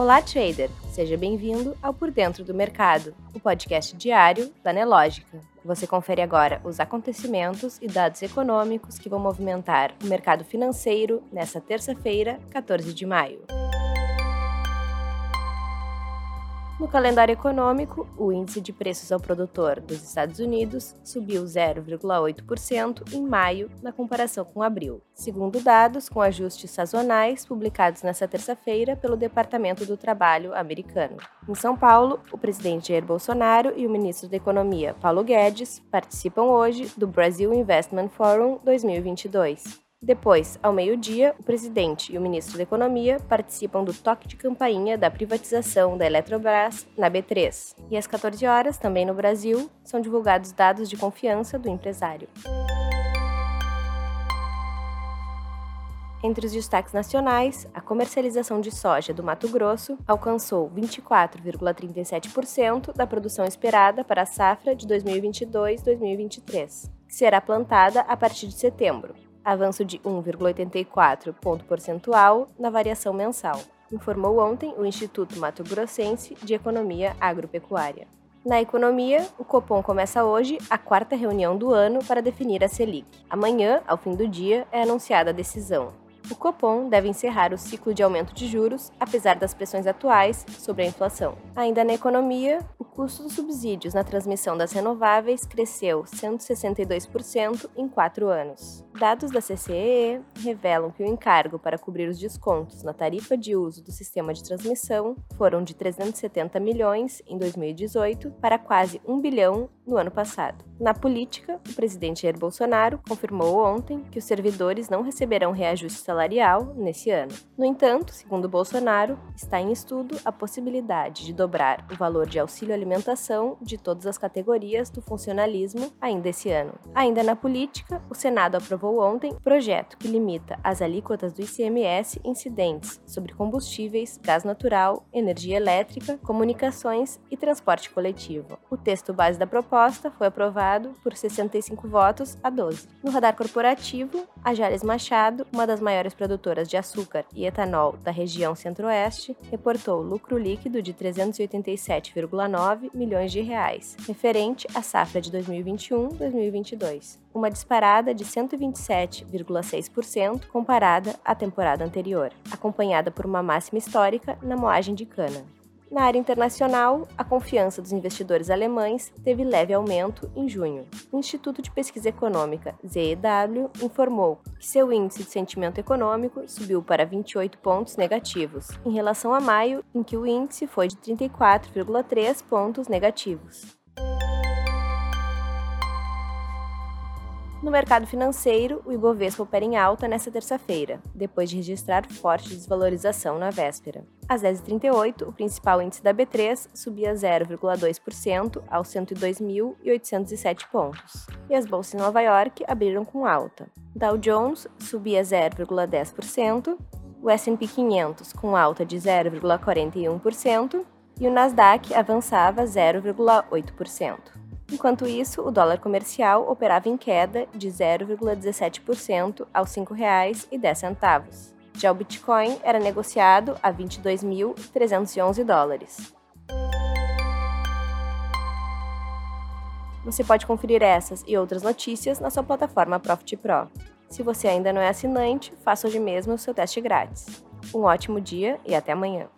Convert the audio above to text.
Olá, trader! Seja bem-vindo ao Por Dentro do Mercado, o podcast diário da Nelógica. Você confere agora os acontecimentos e dados econômicos que vão movimentar o mercado financeiro nesta terça-feira, 14 de maio. No calendário econômico, o índice de preços ao produtor dos Estados Unidos subiu 0,8% em maio na comparação com abril, segundo dados com ajustes sazonais publicados nesta terça-feira pelo Departamento do Trabalho americano. Em São Paulo, o presidente Jair Bolsonaro e o ministro da Economia, Paulo Guedes, participam hoje do Brasil Investment Forum 2022. Depois, ao meio-dia, o presidente e o ministro da Economia participam do toque de campainha da privatização da Eletrobras na B3. E às 14 horas, também no Brasil, são divulgados dados de confiança do empresário. Entre os destaques nacionais, a comercialização de soja do Mato Grosso alcançou 24,37% da produção esperada para a safra de 2022-2023, que será plantada a partir de setembro, avanço de 1,84 ponto percentual na variação mensal, informou ontem o Instituto Mato Grossense de Economia Agropecuária. Na economia, o Copom começa hoje a quarta reunião do ano para definir a Selic. Amanhã, ao fim do dia, é anunciada a decisão. O Copom deve encerrar o ciclo de aumento de juros, apesar das pressões atuais sobre a inflação. Ainda na economia, o custo dos subsídios na transmissão das renováveis cresceu 162% em quatro anos. Dados da CCEE revelam que o encargo para cobrir os descontos na tarifa de uso do sistema de transmissão foram de 370 milhões em 2018 para quase 1 bilhão no ano passado. Na política, o presidente Jair Bolsonaro confirmou ontem que os servidores não receberão reajuste salarial nesse ano. No entanto, segundo Bolsonaro, está em estudo a possibilidade de dobrar o valor de auxílio alimentação de todas as categorias do funcionalismo ainda esse ano. Ainda na política, o Senado aprovou ontem projeto que limita as alíquotas do ICMS incidentes sobre combustíveis, gás natural, energia elétrica, comunicações e transporte coletivo. O texto base da proposta foi aprovado por 65 votos a 12. No radar corporativo, a Jales Machado, uma das maiores produtoras de açúcar e etanol da região centro-oeste, reportou lucro líquido de 387,9 milhões de reais, referente à safra de 2021-2022, uma disparada de 127,6% comparada à temporada anterior, acompanhada por uma máxima histórica na moagem de cana. Na área internacional, a confiança dos investidores alemães teve leve aumento em junho. O Instituto de Pesquisa Econômica, ZEW, informou que seu índice de sentimento econômico subiu para 28 pontos negativos, em relação a maio, em que o índice foi de 34,3 pontos negativos. No mercado financeiro, o Ibovespa opera em alta nesta terça-feira, depois de registrar forte desvalorização na véspera. Às 10h38, o principal índice da B3 subia 0,2% aos 102.807 pontos, e as bolsas em Nova York abriram com alta. Dow Jones subia 0,10%, o S&P 500 com alta de 0,41% e o Nasdaq avançava 0,8%. Enquanto isso, o dólar comercial operava em queda de 0,17% aos R$ 5,10. Já o Bitcoin era negociado a 22.311 dólares. Você pode conferir essas e outras notícias na sua plataforma Profit Pro. Se você ainda não é assinante, faça hoje mesmo o seu teste grátis. Um ótimo dia e até amanhã.